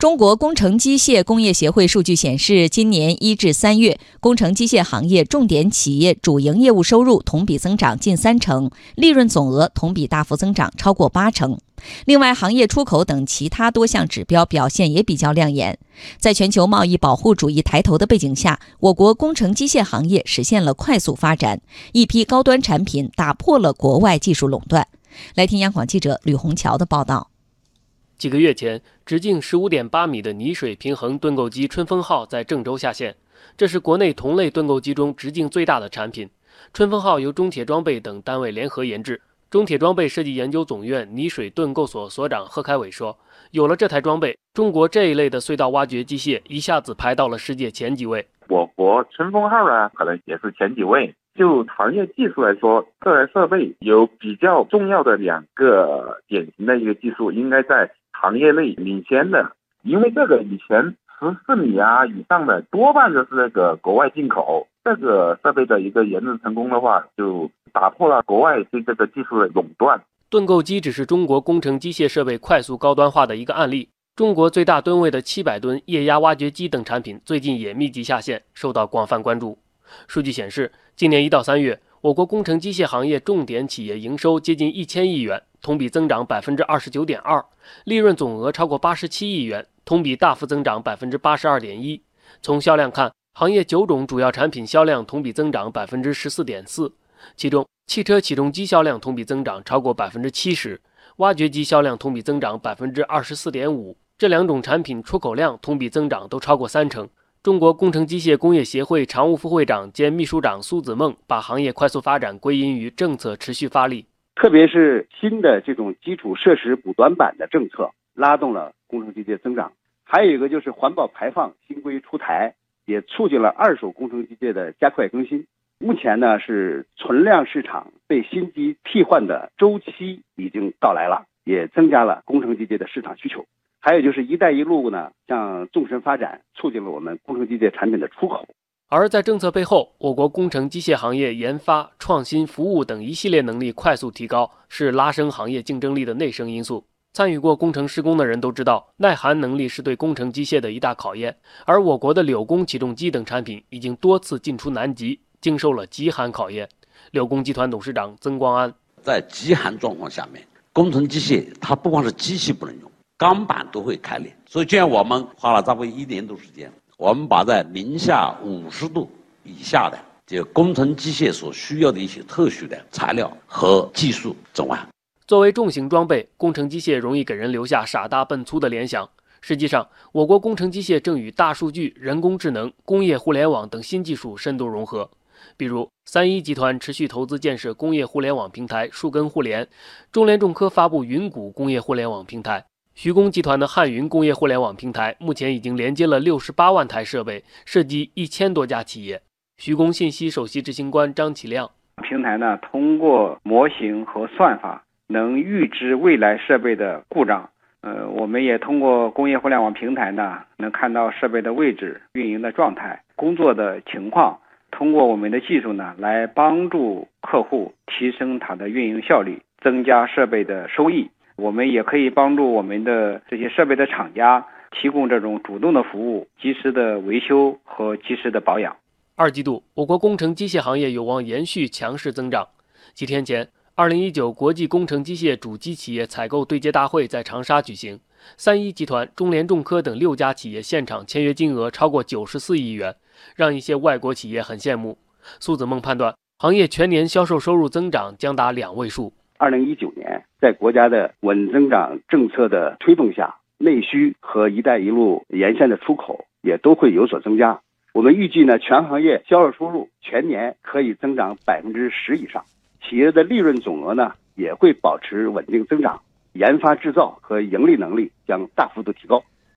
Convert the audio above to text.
中国工程机械工业协会数据显示，今年一至三月，工程机械行业重点企业主营业务收入同比增长近三成，利润总额同比大幅增长超过八成。另外，行业出口等其他多项指标表现也比较亮眼。在全球贸易保护主义抬头的背景下，我国工程机械行业实现了快速发展，一批高端产品打破了国外技术垄断。来听央广记者吕红桥的报道。几个月前，直径十五点八米的泥水平衡盾构机“春风号”在郑州下线，这是国内同类盾构机中直径最大的产品。春风号由中铁装备等单位联合研制。中铁装备设计研究总院泥水盾构所所长贺开伟说：“有了这台装备，中国这一类的隧道挖掘机械一下子排到了世界前几位。我国春风号呢，可能也是前几位。就行业技术来说，这台设备有比较重要的两个典型的一个技术，应该在。”行业内领先的，因为这个以前十四米啊以上的多半都是那个国外进口。这个设备的一个研制成功的话，就打破了国外对这个技术的垄断。盾构机只是中国工程机械设备快速高端化的一个案例。中国最大吨位的七百吨液压挖掘机等产品最近也密集下线，受到广泛关注。数据显示，今年一到三月，我国工程机械行业重点企业营收接近一千亿元。同比增长百分之二十九点二，利润总额超过八十七亿元，同比大幅增长百分之八十二点一。从销量看，行业九种主要产品销量同比增长百分之十四点四，其中汽车起重机销量同比增长超过百分之七十，挖掘机销量同比增长百分之二十四点五。这两种产品出口量同比增长都超过三成。中国工程机械工业协会常务副会长兼秘书长苏子梦把行业快速发展归因于政策持续发力。特别是新的这种基础设施补短板的政策，拉动了工程机械增长。还有一个就是环保排放新规出台，也促进了二手工程机械的加快更新。目前呢，是存量市场被新机替换的周期已经到来了，也增加了工程机械的市场需求。还有就是“一带一路”呢，像向纵深发展，促进了我们工程机械产品的出口。而在政策背后，我国工程机械行业研发、创新、服务等一系列能力快速提高，是拉升行业竞争力的内生因素。参与过工程施工的人都知道，耐寒能力是对工程机械的一大考验。而我国的柳工起重机等产品已经多次进出南极，经受了极寒考验。柳工集团董事长曾光安在极寒状况下面，工程机械它不光是机器不能用，钢板都会开裂。所以，就像我们花了差不多一年多时间。我们把在零下五十度以下的这工程机械所需要的一些特殊的材料和技术整完。作为重型装备，工程机械容易给人留下傻大笨粗的联想。实际上，我国工程机械正与大数据、人工智能、工业互联网等新技术深度融合。比如，三一集团持续投资建设工业互联网平台树根互联，中联重科发布云谷工业互联网平台。徐工集团的汉云工业互联网平台目前已经连接了六十八万台设备，涉及一千多家企业。徐工信息首席执行官张启亮：平台呢，通过模型和算法能预知未来设备的故障。呃，我们也通过工业互联网平台呢，能看到设备的位置、运营的状态、工作的情况。通过我们的技术呢，来帮助客户提升它的运营效率，增加设备的收益。我们也可以帮助我们的这些设备的厂家提供这种主动的服务，及时的维修和及时的保养。二季度，我国工程机械行业有望延续强势增长。几天前，二零一九国际工程机械主机企业采购对接大会在长沙举行，三一集团、中联重科等六家企业现场签约金额超过九十四亿元，让一些外国企业很羡慕。苏子梦判断，行业全年销售收入增长将达两位数。二零一九年，在国家的稳增长政策的推动下，内需和“一带一路”沿线的出口也都会有所增加。我们预计呢，全行业销售收入全年可以增长百分之十以上，企业的利润总额呢也会保持稳定增长，研发制造和盈利能力将大幅度提高。